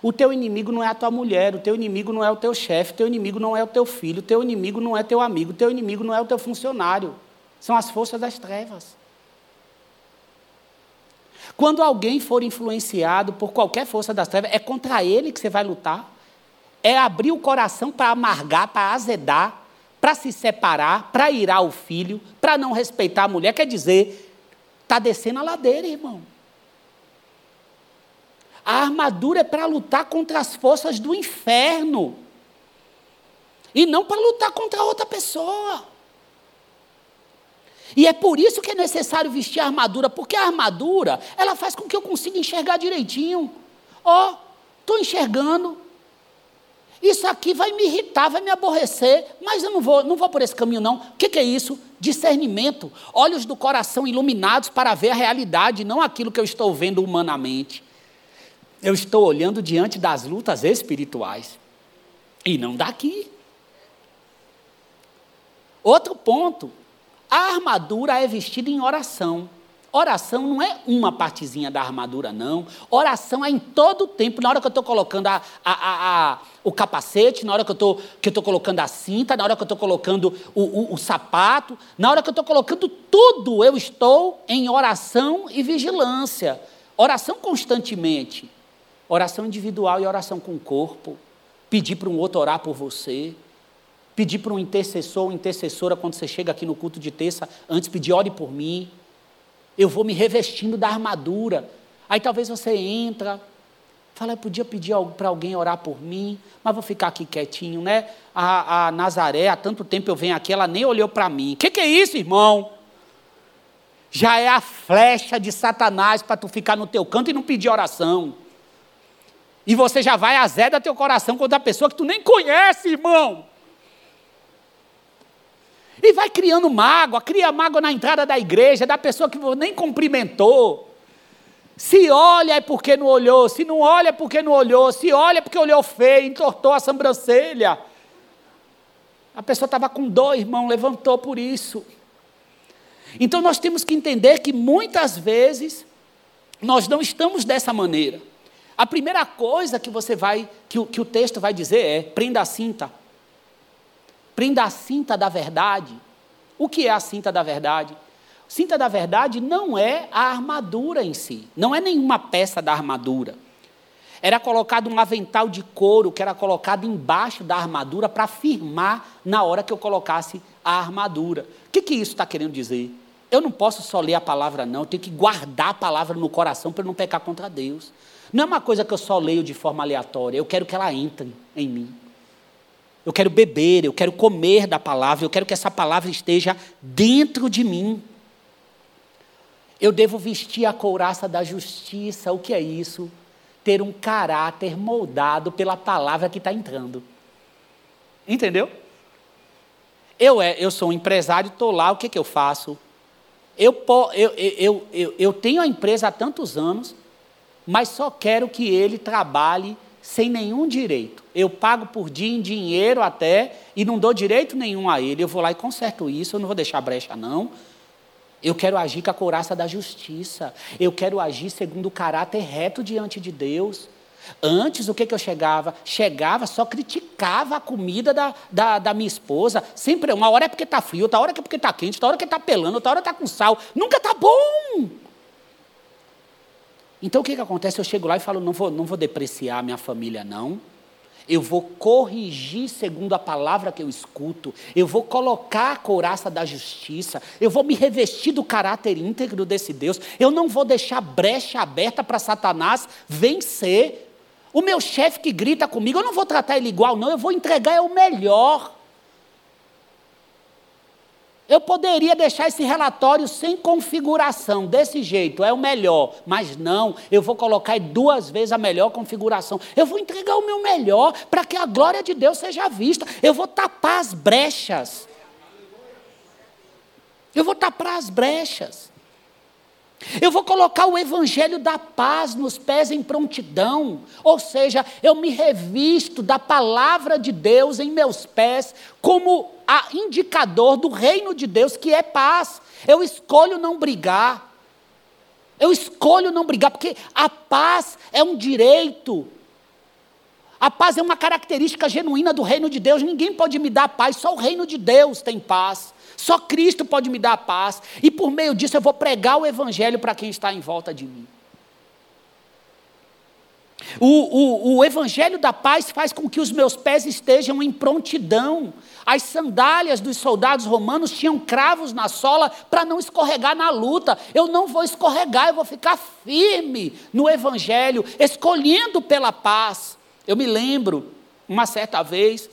[SPEAKER 1] O teu inimigo não é a tua mulher, o teu inimigo não é o teu chefe, o teu inimigo não é o teu filho, o teu inimigo não é teu amigo, o teu inimigo não é o teu funcionário. São as forças das trevas. Quando alguém for influenciado por qualquer força das trevas, é contra ele que você vai lutar. É abrir o coração para amargar, para azedar, para se separar, para irar o filho, para não respeitar a mulher. Quer dizer, está descendo a ladeira, irmão. A armadura é para lutar contra as forças do inferno. E não para lutar contra outra pessoa. E é por isso que é necessário vestir a armadura, porque a armadura, ela faz com que eu consiga enxergar direitinho. Ó, oh, estou enxergando. Isso aqui vai me irritar, vai me aborrecer, mas eu não vou, não vou por esse caminho, não. O que, que é isso? Discernimento. Olhos do coração iluminados para ver a realidade, não aquilo que eu estou vendo humanamente. Eu estou olhando diante das lutas espirituais. E não daqui. Outro ponto, a armadura é vestida em oração. Oração não é uma partezinha da armadura, não. Oração é em todo o tempo. Na hora que eu estou colocando a, a, a, o capacete, na hora que eu estou colocando a cinta, na hora que eu estou colocando o, o, o sapato, na hora que eu estou colocando tudo, eu estou em oração e vigilância. Oração constantemente. Oração individual e oração com o corpo. Pedir para um outro orar por você. Pedir para um intercessor ou intercessora, quando você chega aqui no culto de terça, antes pedir, ore por mim eu vou me revestindo da armadura. Aí talvez você entra, fala, eu podia pedir para alguém orar por mim, mas vou ficar aqui quietinho, né? A, a Nazaré, há tanto tempo eu venho aqui, ela nem olhou para mim. O que, que é isso, irmão? Já é a flecha de Satanás para tu ficar no teu canto e não pedir oração. E você já vai azeda teu coração contra a pessoa que tu nem conhece, irmão. E vai criando mágoa, cria mágoa na entrada da igreja, da pessoa que nem cumprimentou. Se olha é porque não olhou, se não olha é porque não olhou, se olha é porque olhou feio, entortou a sobrancelha. A pessoa estava com dor, irmão, levantou por isso. Então nós temos que entender que muitas vezes nós não estamos dessa maneira. A primeira coisa que você vai, que o, que o texto vai dizer é: prenda a cinta. Prenda a cinta da verdade. O que é a cinta da verdade? Cinta da verdade não é a armadura em si, não é nenhuma peça da armadura. Era colocado um avental de couro que era colocado embaixo da armadura para firmar na hora que eu colocasse a armadura. O que, que isso está querendo dizer? Eu não posso só ler a palavra, não, eu tenho que guardar a palavra no coração para não pecar contra Deus. Não é uma coisa que eu só leio de forma aleatória, eu quero que ela entre em mim. Eu quero beber, eu quero comer da palavra, eu quero que essa palavra esteja dentro de mim. Eu devo vestir a couraça da justiça. O que é isso? Ter um caráter moldado pela palavra que está entrando. Entendeu? Eu, é, eu sou um empresário, estou lá, o que, que eu faço? Eu, eu, eu, eu, eu tenho a empresa há tantos anos, mas só quero que ele trabalhe sem nenhum direito. Eu pago por dia em dinheiro até e não dou direito nenhum a ele. Eu vou lá e conserto isso, eu não vou deixar brecha, não. Eu quero agir com a couraça da justiça. Eu quero agir segundo o caráter reto diante de Deus. Antes, o que, que eu chegava? Chegava, só criticava a comida da, da, da minha esposa. Sempre, uma hora é porque está frio, outra hora é porque está quente, outra hora é que está pelando, outra hora está com sal. Nunca está bom. Então o que, que acontece? Eu chego lá e falo: não vou, não vou depreciar minha família, não. Eu vou corrigir segundo a palavra que eu escuto. Eu vou colocar a couraça da justiça. Eu vou me revestir do caráter íntegro desse Deus. Eu não vou deixar brecha aberta para Satanás vencer. O meu chefe que grita comigo, eu não vou tratar ele igual, não. Eu vou entregar é o melhor. Eu poderia deixar esse relatório sem configuração, desse jeito, é o melhor, mas não, eu vou colocar duas vezes a melhor configuração. Eu vou entregar o meu melhor para que a glória de Deus seja vista. Eu vou tapar as brechas. Eu vou tapar as brechas. Eu vou colocar o evangelho da paz nos pés em prontidão, ou seja, eu me revisto da palavra de Deus em meus pés como indicador do reino de Deus, que é paz. Eu escolho não brigar. Eu escolho não brigar, porque a paz é um direito. A paz é uma característica genuína do reino de Deus. Ninguém pode me dar paz, só o reino de Deus tem paz. Só Cristo pode me dar paz. E por meio disso eu vou pregar o evangelho para quem está em volta de mim. O, o, o, Evangelho da Paz faz com que os meus pés estejam em prontidão. As sandálias dos soldados romanos tinham cravos na sola para não escorregar na luta. Eu não vou escorregar, eu vou ficar firme no Evangelho, escolhendo pela paz. Eu me lembro, uma certa vez,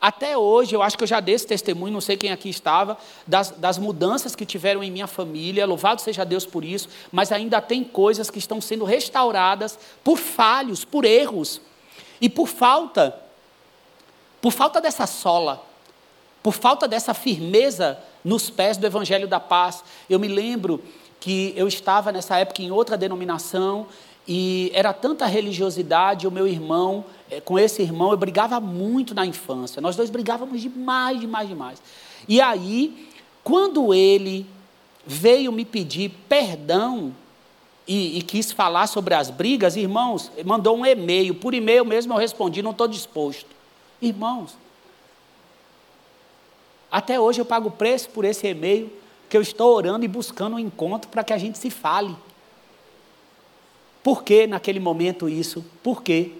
[SPEAKER 1] até hoje, eu acho que eu já dei esse testemunho, não sei quem aqui estava, das, das, mudanças que tiveram em minha família, louvado seja Deus por isso, mas ainda tem coisas que estão sendo restauradas por falhos, por erros e por falta, por falta dessa sola, por falta dessa firmeza nos pés do Evangelho da Paz. Eu me lembro que eu estava nessa época em outra denominação e era tanta religiosidade, o meu irmão, eh, com esse irmão, eu brigava muito na infância. Nós dois brigávamos demais, demais, demais. E aí, quando ele veio me pedir perdão e, e, quis falar sobre as brigas, irmãos, mandou um e-mail. Por e-mail mesmo eu respondi, não estou disposto. Irmãos, até hoje eu pago preço por esse e-mail, que eu estou orando e buscando um encontro para que a gente se fale. Por que naquele momento isso? Por quê?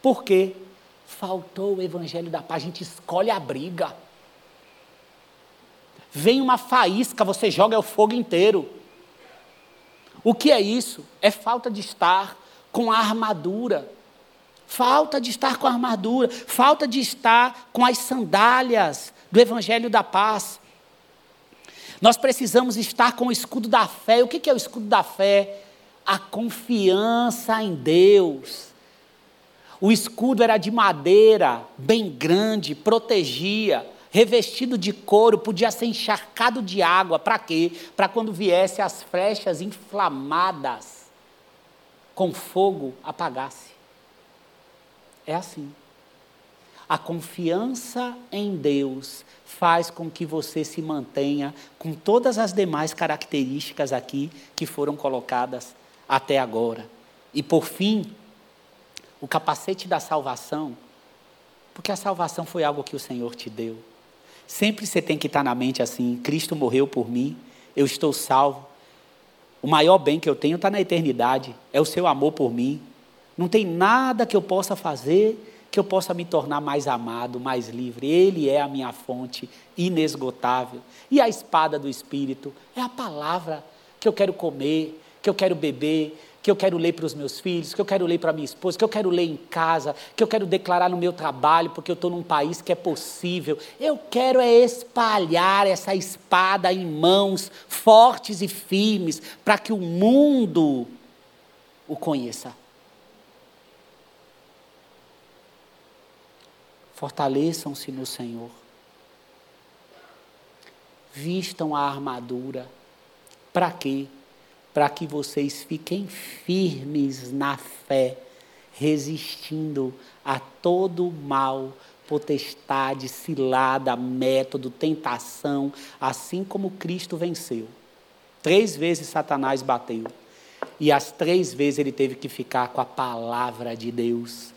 [SPEAKER 1] Por quê? Faltou o evangelho da paz, a gente escolhe a briga. Vem uma faísca, você joga o fogo inteiro. O que é isso? É falta de estar com a armadura. Falta de estar com a armadura, falta de estar com as sandálias do evangelho da paz. Nós precisamos estar com o escudo da fé. O que é o escudo da fé? A confiança em Deus. O escudo era de madeira, bem grande, protegia revestido de couro, podia ser encharcado de água. Para quê? Para quando viesse as flechas inflamadas com fogo apagasse. É assim. A confiança em Deus faz com que você se mantenha com todas as demais características aqui que foram colocadas até agora. E por fim, o capacete da salvação, porque a salvação foi algo que o Senhor te deu. Sempre você tem que estar na mente assim: Cristo morreu por mim, eu estou salvo. O maior bem que eu tenho está na eternidade, é o seu amor por mim. Não tem nada que eu possa fazer que eu possa me tornar mais amado, mais livre. Ele é a minha fonte inesgotável. E a espada do Espírito é a palavra que eu quero comer, que eu quero beber, que eu quero ler para os meus filhos, que eu quero ler para minha esposa, que eu quero ler em casa, que eu quero declarar no meu trabalho, porque eu estou num país que é possível. Eu quero é espalhar essa espada em mãos fortes e firmes, para que o mundo o conheça. Fortaleçam-se no Senhor. Vistam a armadura. Para quê? para que vocês fiquem firmes na fé, resistindo a todo mal, potestade, cilada, método, tentação, assim como Cristo venceu. Três vezes Satanás bateu. E as três vezes ele teve que ficar com a palavra de Deus.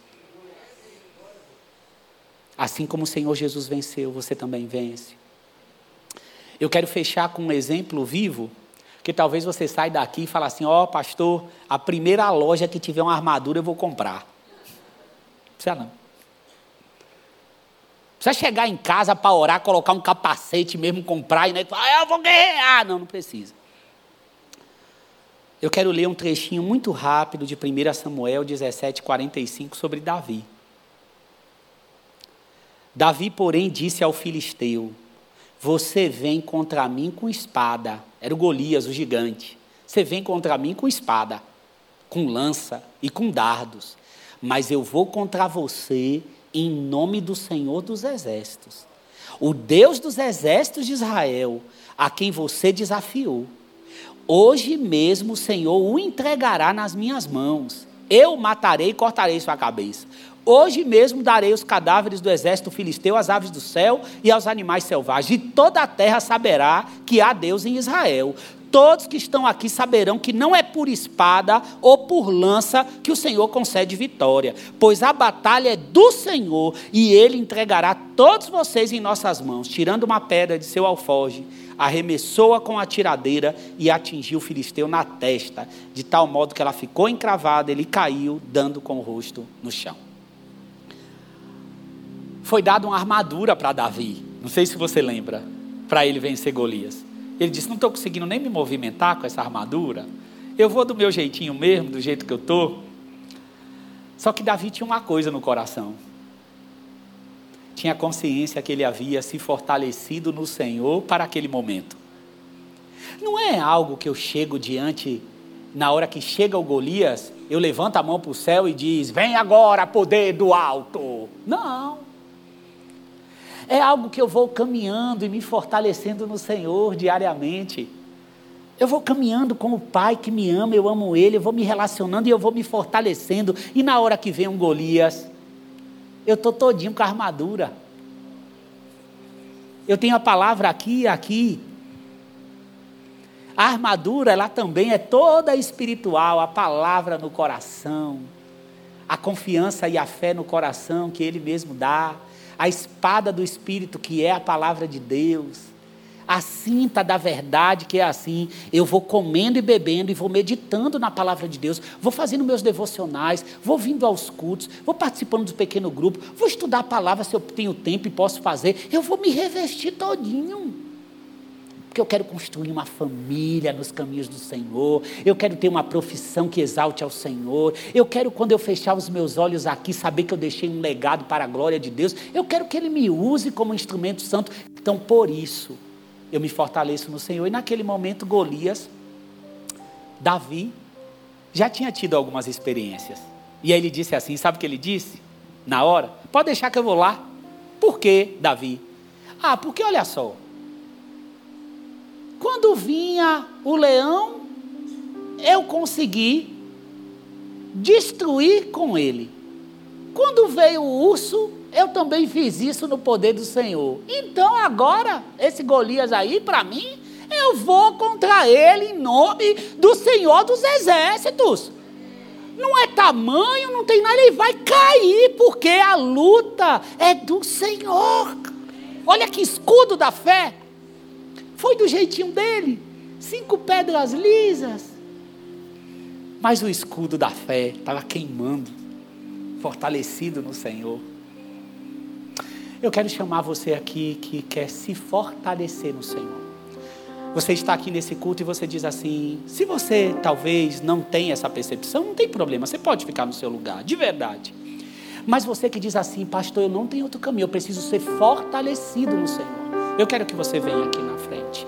[SPEAKER 1] Assim como o Senhor Jesus venceu, você também vence. Eu quero fechar com um exemplo vivo que talvez você saia daqui e fale assim: Ó, oh, pastor, a primeira loja que tiver uma armadura eu vou comprar. Precisa não. Precisa chegar em casa para orar, colocar um capacete mesmo, comprar e né, falar, ah, eu vou guerrear. Não, não precisa. Eu quero ler um trechinho muito rápido de 1 Samuel 17, 45 sobre Davi. Davi, porém, disse ao filisteu: Você vem contra mim com espada era o Golias, o gigante. Você vem contra mim com espada, com lança e com dardos, mas eu vou contra você em nome do Senhor dos Exércitos, o Deus dos exércitos de Israel, a quem você desafiou. Hoje mesmo o Senhor o entregará nas minhas mãos. Eu matarei e cortarei sua cabeça. Hoje mesmo darei os cadáveres do exército filisteu às aves do céu e aos animais selvagens, e toda a terra saberá que há Deus em Israel. Todos que estão aqui saberão que não é por espada ou por lança que o Senhor concede vitória, pois a batalha é do Senhor e ele entregará todos vocês em nossas mãos, tirando uma pedra de seu alfoge, arremessou-a com a tiradeira e atingiu o filisteu na testa, de tal modo que ela ficou encravada, ele caiu, dando com o rosto no chão foi dada uma armadura para Davi. Não sei se você lembra, para ele vencer Golias. Ele disse: Não estou conseguindo nem me movimentar com essa armadura. Eu vou do meu jeitinho mesmo, do jeito que eu estou. Só que Davi tinha uma coisa no coração. Tinha consciência que ele havia se fortalecido no Senhor para aquele momento. Não é algo que eu chego diante, na hora que chega o Golias, eu levanto a mão para o céu e diz: Vem agora, poder do alto. Não. É algo que eu vou caminhando e me fortalecendo no Senhor diariamente. Eu vou caminhando com o Pai que me ama, eu amo Ele, eu vou me relacionando e eu vou me fortalecendo. E na hora que vem um Golias, eu estou todinho com a armadura. Eu tenho a palavra aqui e aqui. A armadura, ela também é toda espiritual, a palavra no coração, a confiança e a fé no coração que Ele mesmo dá, a espada do Espírito, que é a palavra de Deus a cinta da verdade, que é assim: eu vou comendo e bebendo e vou meditando na palavra de Deus, vou fazendo meus devocionais, vou vindo aos cultos, vou participando do pequeno grupo, vou estudar a palavra se eu tenho tempo e posso fazer, eu vou me revestir todinho. Porque eu quero construir uma família nos caminhos do Senhor. Eu quero ter uma profissão que exalte ao Senhor. Eu quero, quando eu fechar os meus olhos aqui, saber que eu deixei um legado para a glória de Deus. Eu quero que Ele me use como instrumento santo. Então, por isso, eu me fortaleço no Senhor. E naquele momento, Golias, Davi, já tinha tido algumas experiências. E aí ele disse assim: sabe o que ele disse? Na hora? Pode deixar que eu vou lá. Por quê, Davi? Ah, porque olha só. Quando vinha o leão, eu consegui destruir com ele. Quando veio o urso, eu também fiz isso no poder do Senhor. Então agora, esse Golias aí, para mim, eu vou contra ele em nome do Senhor dos Exércitos. Não é tamanho, não tem nada, ele vai cair, porque a luta é do Senhor. Olha que escudo da fé. Foi do jeitinho dele. Cinco pedras lisas. Mas o escudo da fé estava queimando, fortalecido no Senhor. Eu quero chamar você aqui que quer se fortalecer no Senhor. Você está aqui nesse culto e você diz assim: se você talvez não tem essa percepção, não tem problema, você pode ficar no seu lugar, de verdade. Mas você que diz assim, pastor, eu não tenho outro caminho, eu preciso ser fortalecido no Senhor. Eu quero que você venha aqui na frente.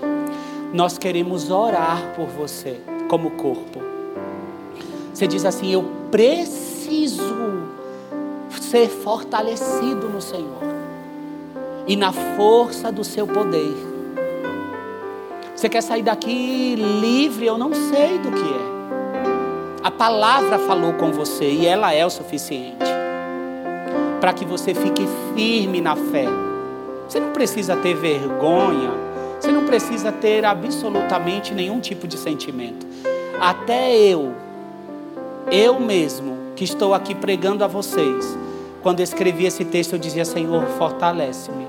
[SPEAKER 1] Nós queremos orar por você, como corpo. Você diz assim: eu preciso ser fortalecido no Senhor e na força do seu poder. Você quer sair daqui livre? Eu não sei do que é. A palavra falou com você e ela é o suficiente para que você fique firme na fé. Você não precisa ter vergonha, você não precisa ter absolutamente nenhum tipo de sentimento. Até eu, eu mesmo, que estou aqui pregando a vocês, quando escrevi esse texto, eu dizia: Senhor, fortalece-me.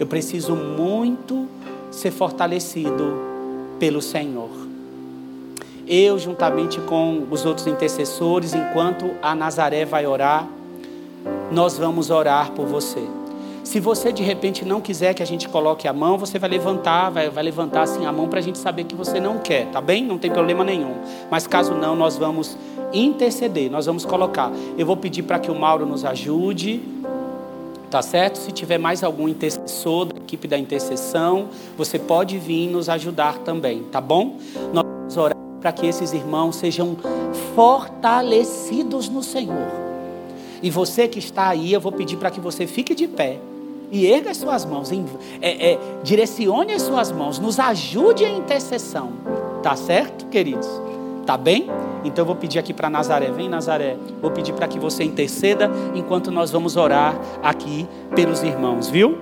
[SPEAKER 1] Eu preciso muito ser fortalecido pelo Senhor. Eu, juntamente com os outros intercessores, enquanto a Nazaré vai orar, nós vamos orar por você. Se você de repente não quiser que a gente coloque a mão, você vai levantar, vai, vai levantar assim a mão para a gente saber que você não quer, tá bem? Não tem problema nenhum. Mas caso não, nós vamos interceder, nós vamos colocar. Eu vou pedir para que o Mauro nos ajude, tá certo? Se tiver mais algum intercessor da equipe da intercessão, você pode vir nos ajudar também, tá bom? Nós vamos orar para que esses irmãos sejam fortalecidos no Senhor. E você que está aí, eu vou pedir para que você fique de pé e erga as suas mãos, é, é, direcione as suas mãos, nos ajude a intercessão, tá certo, queridos? Tá bem? Então eu vou pedir aqui para Nazaré, vem Nazaré. Vou pedir para que você interceda enquanto nós vamos orar aqui pelos irmãos, viu?